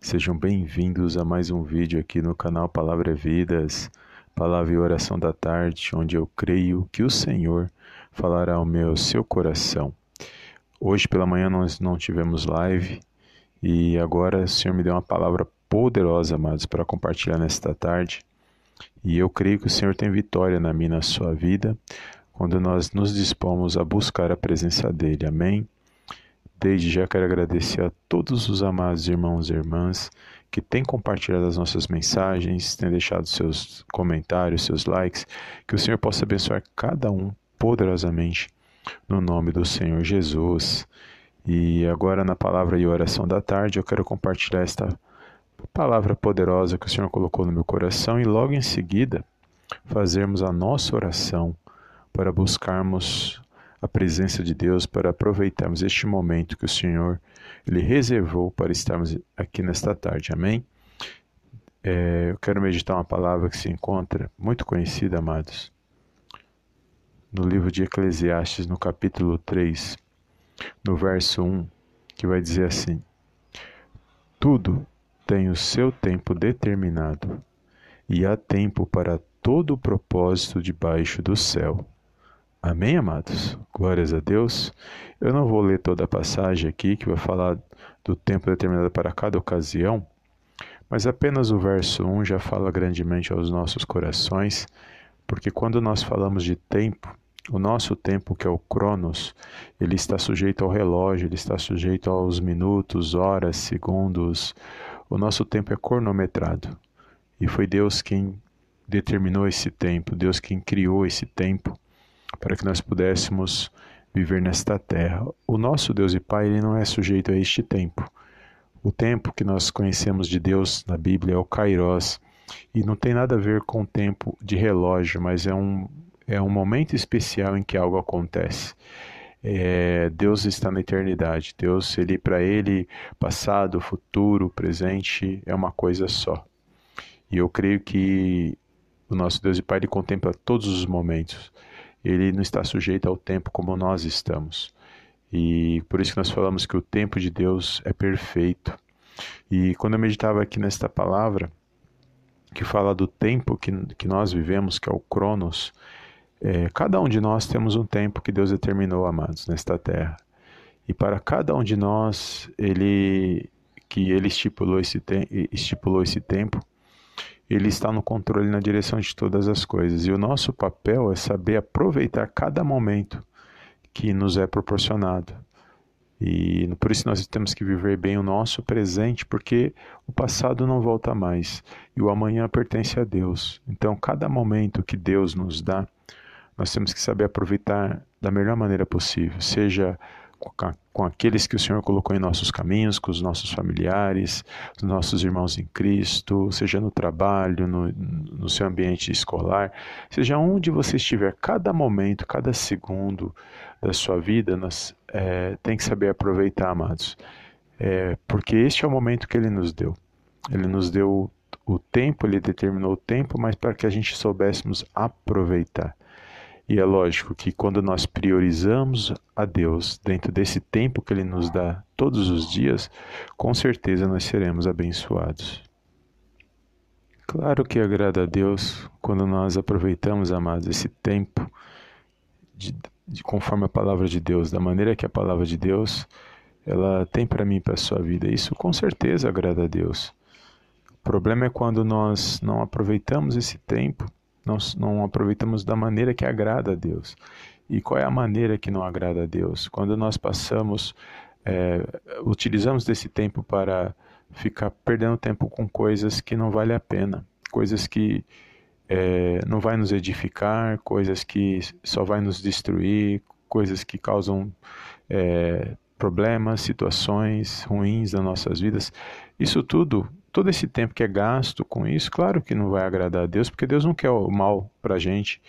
Sejam bem-vindos a mais um vídeo aqui no canal Palavra Vidas, Palavra e Oração da Tarde, onde eu creio que o Senhor falará ao meu seu coração. Hoje pela manhã nós não tivemos live e agora o Senhor me deu uma palavra poderosa, amados, para compartilhar nesta tarde. E eu creio que o Senhor tem vitória na minha na sua vida quando nós nos dispomos a buscar a presença dele. Amém? Desde já quero agradecer a todos os amados irmãos e irmãs que têm compartilhado as nossas mensagens, têm deixado seus comentários, seus likes, que o Senhor possa abençoar cada um poderosamente no nome do Senhor Jesus. E agora na palavra e oração da tarde eu quero compartilhar esta palavra poderosa que o Senhor colocou no meu coração e logo em seguida fazermos a nossa oração para buscarmos a presença de Deus para aproveitarmos este momento que o Senhor ele reservou para estarmos aqui nesta tarde. Amém? É, eu quero meditar uma palavra que se encontra muito conhecida, amados, no livro de Eclesiastes, no capítulo 3, no verso 1, que vai dizer assim: Tudo tem o seu tempo determinado, e há tempo para todo o propósito debaixo do céu. Amém, amados? Glórias a Deus. Eu não vou ler toda a passagem aqui, que vai falar do tempo determinado para cada ocasião, mas apenas o verso 1 já fala grandemente aos nossos corações, porque quando nós falamos de tempo, o nosso tempo, que é o Cronos, ele está sujeito ao relógio, ele está sujeito aos minutos, horas, segundos. O nosso tempo é cronometrado. E foi Deus quem determinou esse tempo, Deus quem criou esse tempo para que nós pudéssemos viver nesta terra. O nosso Deus e Pai ele não é sujeito a este tempo. O tempo que nós conhecemos de Deus na Bíblia é o Kairos e não tem nada a ver com o tempo de relógio, mas é um, é um momento especial em que algo acontece. É, Deus está na eternidade. Deus, ele para ele, passado, futuro, presente é uma coisa só. E eu creio que o nosso Deus e Pai ele contempla todos os momentos ele não está sujeito ao tempo como nós estamos. E por isso que nós falamos que o tempo de Deus é perfeito. E quando eu meditava aqui nesta palavra, que fala do tempo que, que nós vivemos, que é o Cronos, é, cada um de nós temos um tempo que Deus determinou, amados, nesta terra. E para cada um de nós, ele que ele estipulou esse, estipulou esse tempo, ele está no controle na direção de todas as coisas. E o nosso papel é saber aproveitar cada momento que nos é proporcionado. E por isso nós temos que viver bem o nosso presente, porque o passado não volta mais e o amanhã pertence a Deus. Então, cada momento que Deus nos dá, nós temos que saber aproveitar da melhor maneira possível, seja com aqueles que o Senhor colocou em nossos caminhos, com os nossos familiares, os nossos irmãos em Cristo, seja no trabalho, no, no seu ambiente escolar, seja onde você estiver, cada momento, cada segundo da sua vida, nós é, tem que saber aproveitar, amados, é, porque este é o momento que Ele nos deu. Ele nos deu o tempo, Ele determinou o tempo, mas para que a gente soubéssemos aproveitar. E é lógico que quando nós priorizamos a Deus dentro desse tempo que Ele nos dá todos os dias, com certeza nós seremos abençoados. Claro que agrada a Deus quando nós aproveitamos, amados, esse tempo de, de, conforme a palavra de Deus, da maneira que a palavra de Deus ela tem para mim para a sua vida. Isso com certeza agrada a Deus. O problema é quando nós não aproveitamos esse tempo nós não aproveitamos da maneira que agrada a Deus. E qual é a maneira que não agrada a Deus? Quando nós passamos, é, utilizamos desse tempo para ficar perdendo tempo com coisas que não vale a pena, coisas que é, não vai nos edificar, coisas que só vai nos destruir, coisas que causam é, problemas, situações ruins nas nossas vidas. Isso tudo, todo esse tempo que é gasto com isso, claro que não vai agradar a Deus, porque Deus não quer o mal para a gente,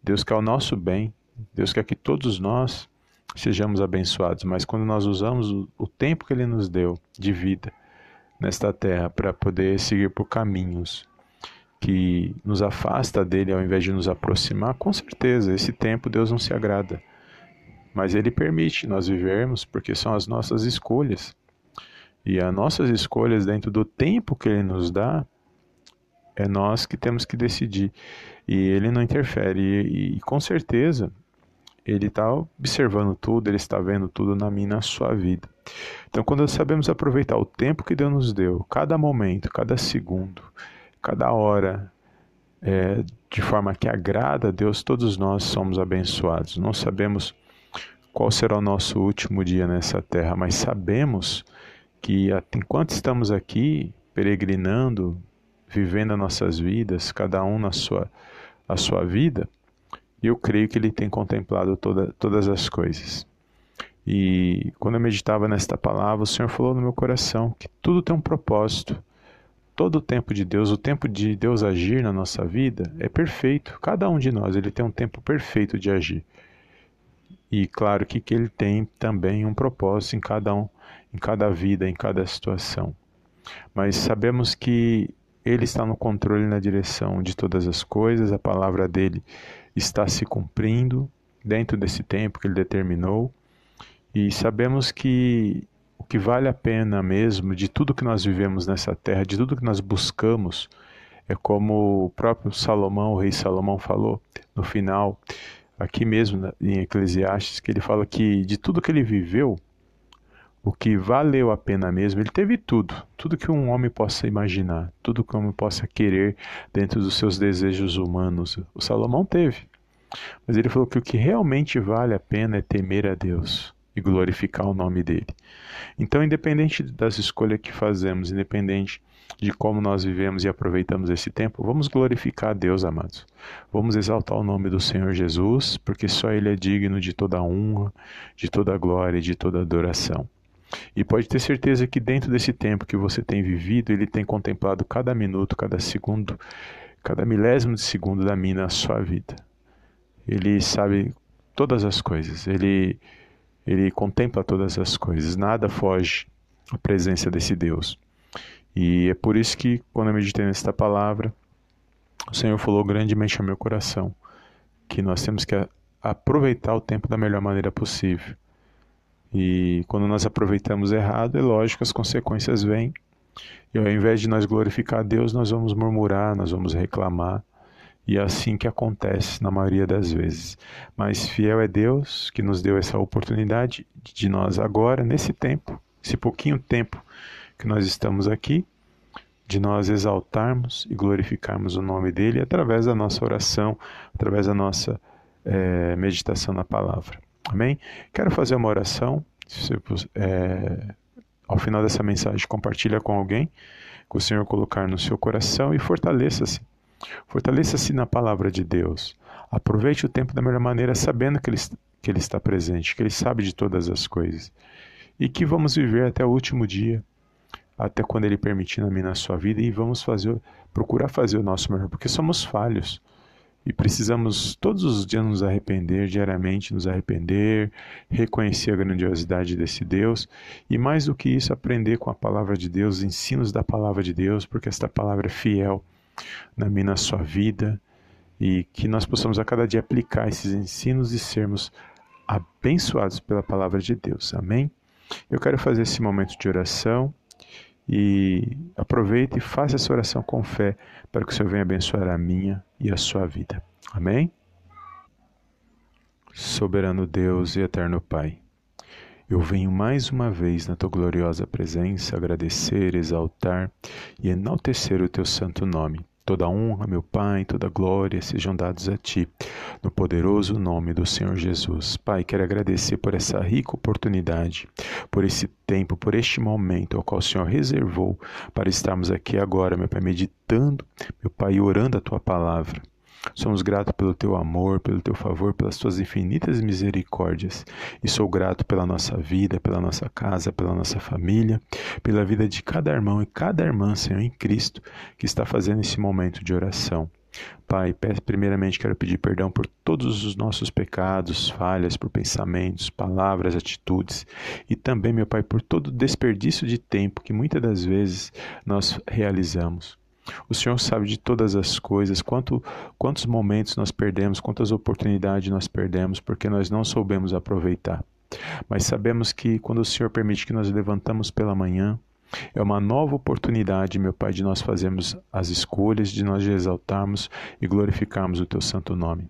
Deus quer o nosso bem, Deus quer que todos nós sejamos abençoados, mas quando nós usamos o, tempo que Ele nos deu de vida nesta terra para poder seguir por caminhos que nos afasta dele ao invés de nos aproximar, com certeza esse tempo Deus não se agrada. Mas ele permite nós vivermos porque são as nossas escolhas. E as nossas escolhas dentro do tempo que ele nos dá, é nós que temos que decidir. E ele não interfere. E, e com certeza ele está observando tudo, ele está vendo tudo na minha na sua vida. Então, quando sabemos aproveitar o tempo que Deus nos deu, cada momento, cada segundo, cada hora, é, de forma que agrada a Deus, todos nós somos abençoados. Não sabemos qual será o nosso último dia nessa terra, mas sabemos que enquanto estamos aqui peregrinando, vivendo as nossas vidas, cada um na sua, a sua vida, eu creio que Ele tem contemplado toda, todas as coisas. E quando eu meditava nesta palavra, o Senhor falou no meu coração que tudo tem um propósito. Todo o tempo de Deus, o tempo de Deus agir na nossa vida é perfeito. Cada um de nós, ele tem um tempo perfeito de agir. E claro que, que ele tem também um propósito em cada um, em cada vida, em cada situação. Mas sabemos que ele está no controle e na direção de todas as coisas, a palavra dele está se cumprindo dentro desse tempo que ele determinou. E sabemos que o que vale a pena mesmo de tudo que nós vivemos nessa terra, de tudo que nós buscamos, é como o próprio Salomão, o rei Salomão falou no final, aqui mesmo em Eclesiastes, que ele fala que de tudo que ele viveu, o que valeu a pena mesmo, ele teve tudo, tudo que um homem possa imaginar, tudo que um homem possa querer dentro dos seus desejos humanos. O Salomão teve. Mas ele falou que o que realmente vale a pena é temer a Deus e glorificar o nome dele. Então, independente das escolhas que fazemos, independente de como nós vivemos e aproveitamos esse tempo, vamos glorificar a Deus, amados. Vamos exaltar o nome do Senhor Jesus, porque só Ele é digno de toda honra, de toda glória e de toda adoração. E pode ter certeza que dentro desse tempo que você tem vivido, ele tem contemplado cada minuto, cada segundo, cada milésimo de segundo da minha sua vida. Ele sabe todas as coisas. Ele ele contempla todas as coisas. Nada foge à presença desse Deus. E é por isso que quando eu meditei nesta palavra, o Senhor falou grandemente ao meu coração que nós temos que aproveitar o tempo da melhor maneira possível e quando nós aproveitamos errado, é lógico, as consequências vêm. E ao invés de nós glorificar a Deus, nós vamos murmurar, nós vamos reclamar. E é assim que acontece na maioria das vezes. Mas fiel é Deus que nos deu essa oportunidade de nós agora, nesse tempo, esse pouquinho tempo que nós estamos aqui, de nós exaltarmos e glorificarmos o nome dele através da nossa oração, através da nossa é, meditação na palavra. Amém? Quero fazer uma oração. É, ao final dessa mensagem, compartilha com alguém que o Senhor colocar no seu coração e fortaleça-se. Fortaleça-se na palavra de Deus. Aproveite o tempo da melhor maneira, sabendo que ele, que ele está presente, que Ele sabe de todas as coisas. E que vamos viver até o último dia, até quando Ele permitir na minha na sua vida, e vamos fazer, procurar fazer o nosso melhor, porque somos falhos. E precisamos todos os dias nos arrepender, diariamente nos arrepender, reconhecer a grandiosidade desse Deus e, mais do que isso, aprender com a palavra de Deus, os ensinos da palavra de Deus, porque esta palavra é fiel na minha na sua vida e que nós possamos a cada dia aplicar esses ensinos e sermos abençoados pela palavra de Deus. Amém? Eu quero fazer esse momento de oração e aproveite e faça essa oração com fé para que o Senhor venha abençoar a minha e a sua vida. Amém? Soberano Deus e eterno Pai, eu venho mais uma vez na tua gloriosa presença agradecer, exaltar e enaltecer o teu santo nome Toda honra, meu Pai, toda glória sejam dados a Ti, no poderoso nome do Senhor Jesus. Pai, quero agradecer por essa rica oportunidade, por esse tempo, por este momento ao qual o Senhor reservou para estarmos aqui agora, meu Pai, meditando, meu Pai, orando a Tua palavra. Somos gratos pelo teu amor, pelo teu favor, pelas tuas infinitas misericórdias. E sou grato pela nossa vida, pela nossa casa, pela nossa família, pela vida de cada irmão e cada irmã, Senhor, em Cristo, que está fazendo esse momento de oração. Pai, primeiramente quero pedir perdão por todos os nossos pecados, falhas, por pensamentos, palavras, atitudes e também, meu Pai, por todo o desperdício de tempo que muitas das vezes nós realizamos. O Senhor sabe de todas as coisas, quanto, quantos momentos nós perdemos, quantas oportunidades nós perdemos, porque nós não soubemos aproveitar. Mas sabemos que quando o Senhor permite que nós levantamos pela manhã, é uma nova oportunidade, meu Pai, de nós fazermos as escolhas, de nós exaltarmos e glorificarmos o Teu santo nome.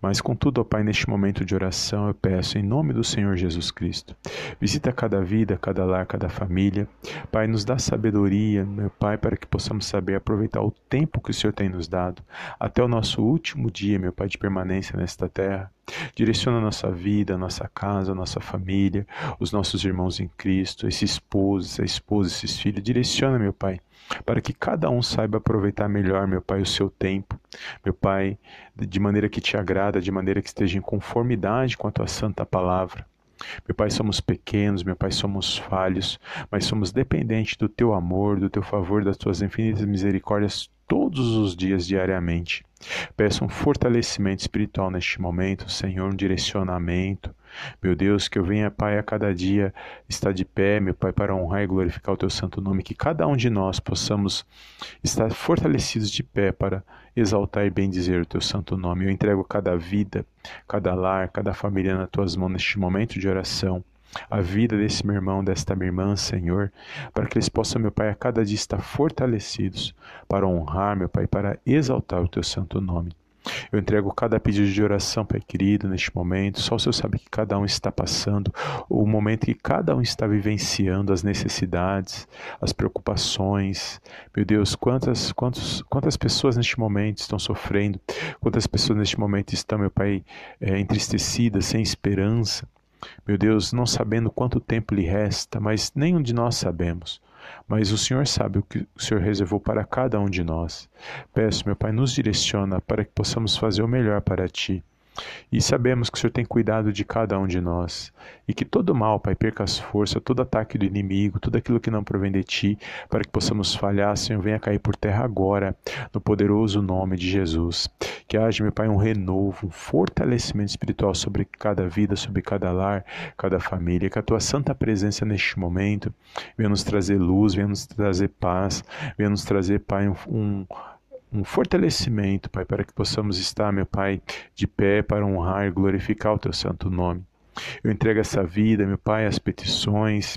Mas, contudo, ó Pai, neste momento de oração, eu peço, em nome do Senhor Jesus Cristo, visita cada vida, cada lar, cada família. Pai, nos dá sabedoria, meu Pai, para que possamos saber aproveitar o tempo que o Senhor tem nos dado, até o nosso último dia, meu Pai, de permanência nesta terra. Direciona a nossa vida, a nossa casa, a nossa família, os nossos irmãos em Cristo, esse esposo, essa esposa, esses filhos. Direciona, meu Pai, para que cada um saiba aproveitar melhor, meu Pai, o seu tempo, meu Pai, de maneira que te agrada, de maneira que esteja em conformidade com a tua santa palavra. Meu Pai, somos pequenos, meu Pai, somos falhos, mas somos dependentes do teu amor, do teu favor, das tuas infinitas misericórdias todos os dias, diariamente. Peço um fortalecimento espiritual neste momento, Senhor, um direcionamento. Meu Deus, que eu venha, Pai, a cada dia estar de pé, meu Pai, para honrar e glorificar o Teu santo nome, que cada um de nós possamos estar fortalecidos de pé para exaltar e bendizer o Teu santo nome. Eu entrego cada vida, cada lar, cada família nas Tuas mãos neste momento de oração a vida desse meu irmão, desta minha irmã, Senhor, para que eles possam, meu Pai, a cada dia estar fortalecidos para honrar, meu Pai, para exaltar o teu santo nome. Eu entrego cada pedido de oração, Pai querido, neste momento. Só o Senhor sabe que cada um está passando, o momento que cada um está vivenciando, as necessidades, as preocupações. Meu Deus, quantas, quantos, quantas pessoas neste momento estão sofrendo, quantas pessoas neste momento estão, meu Pai, é, entristecidas, sem esperança. Meu Deus, não sabendo quanto tempo lhe resta, mas nenhum de nós sabemos. Mas o Senhor sabe o que o Senhor reservou para cada um de nós. Peço, meu Pai, nos direciona para que possamos fazer o melhor para Ti. E sabemos que o Senhor tem cuidado de cada um de nós. E que todo mal, Pai, perca as forças, todo ataque do inimigo, tudo aquilo que não provém de Ti, para que possamos falhar, Senhor, venha cair por terra agora, no poderoso nome de Jesus. Que haja, meu Pai, um renovo, um fortalecimento espiritual sobre cada vida, sobre cada lar, cada família. Que a Tua santa presença neste momento venha nos trazer luz, venha nos trazer paz, venha nos trazer, Pai, um, um um fortalecimento, Pai, para que possamos estar, meu Pai, de pé para honrar e glorificar o Teu santo nome. Eu entrego essa vida, meu Pai, as petições,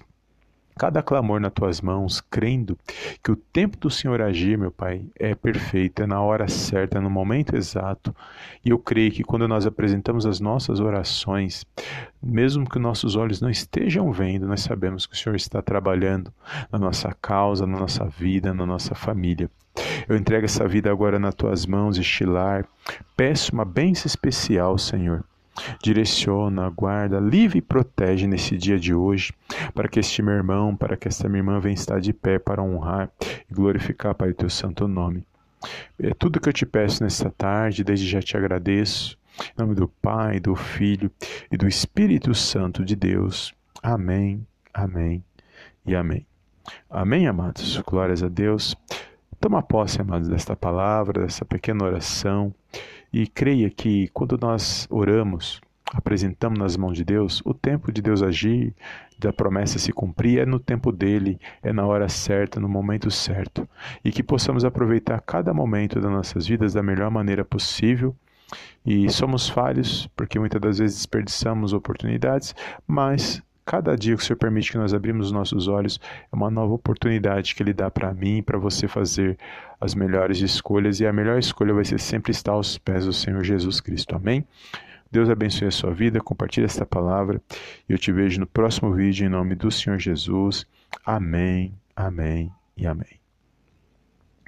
cada clamor nas tuas mãos, crendo que o tempo do Senhor agir, meu Pai, é perfeito, é na hora certa, no momento exato. E eu creio que quando nós apresentamos as nossas orações, mesmo que nossos olhos não estejam vendo, nós sabemos que o Senhor está trabalhando na nossa causa, na nossa vida, na nossa família. Eu entrego essa vida agora nas tuas mãos, estilar. Peço uma bênção especial, Senhor direciona, guarda, livre e protege nesse dia de hoje, para que este meu irmão, para que esta minha irmã venha estar de pé para honrar e glorificar, Pai, o teu santo nome. É tudo que eu te peço nesta tarde, desde já te agradeço. Em nome do Pai, do Filho e do Espírito Santo de Deus. Amém, amém e amém. Amém, amados. Glórias a Deus. Toma posse, amados, desta palavra, dessa pequena oração. E creia que quando nós oramos, apresentamos nas mãos de Deus, o tempo de Deus agir, da promessa se cumprir, é no tempo dele, é na hora certa, no momento certo. E que possamos aproveitar cada momento das nossas vidas da melhor maneira possível. E somos falhos, porque muitas das vezes desperdiçamos oportunidades, mas Cada dia que o Senhor permite que nós abrimos os nossos olhos é uma nova oportunidade que Ele dá para mim e para você fazer as melhores escolhas. E a melhor escolha vai ser sempre estar aos pés do Senhor Jesus Cristo. Amém? Deus abençoe a sua vida, compartilhe esta palavra e eu te vejo no próximo vídeo em nome do Senhor Jesus. Amém, amém e amém.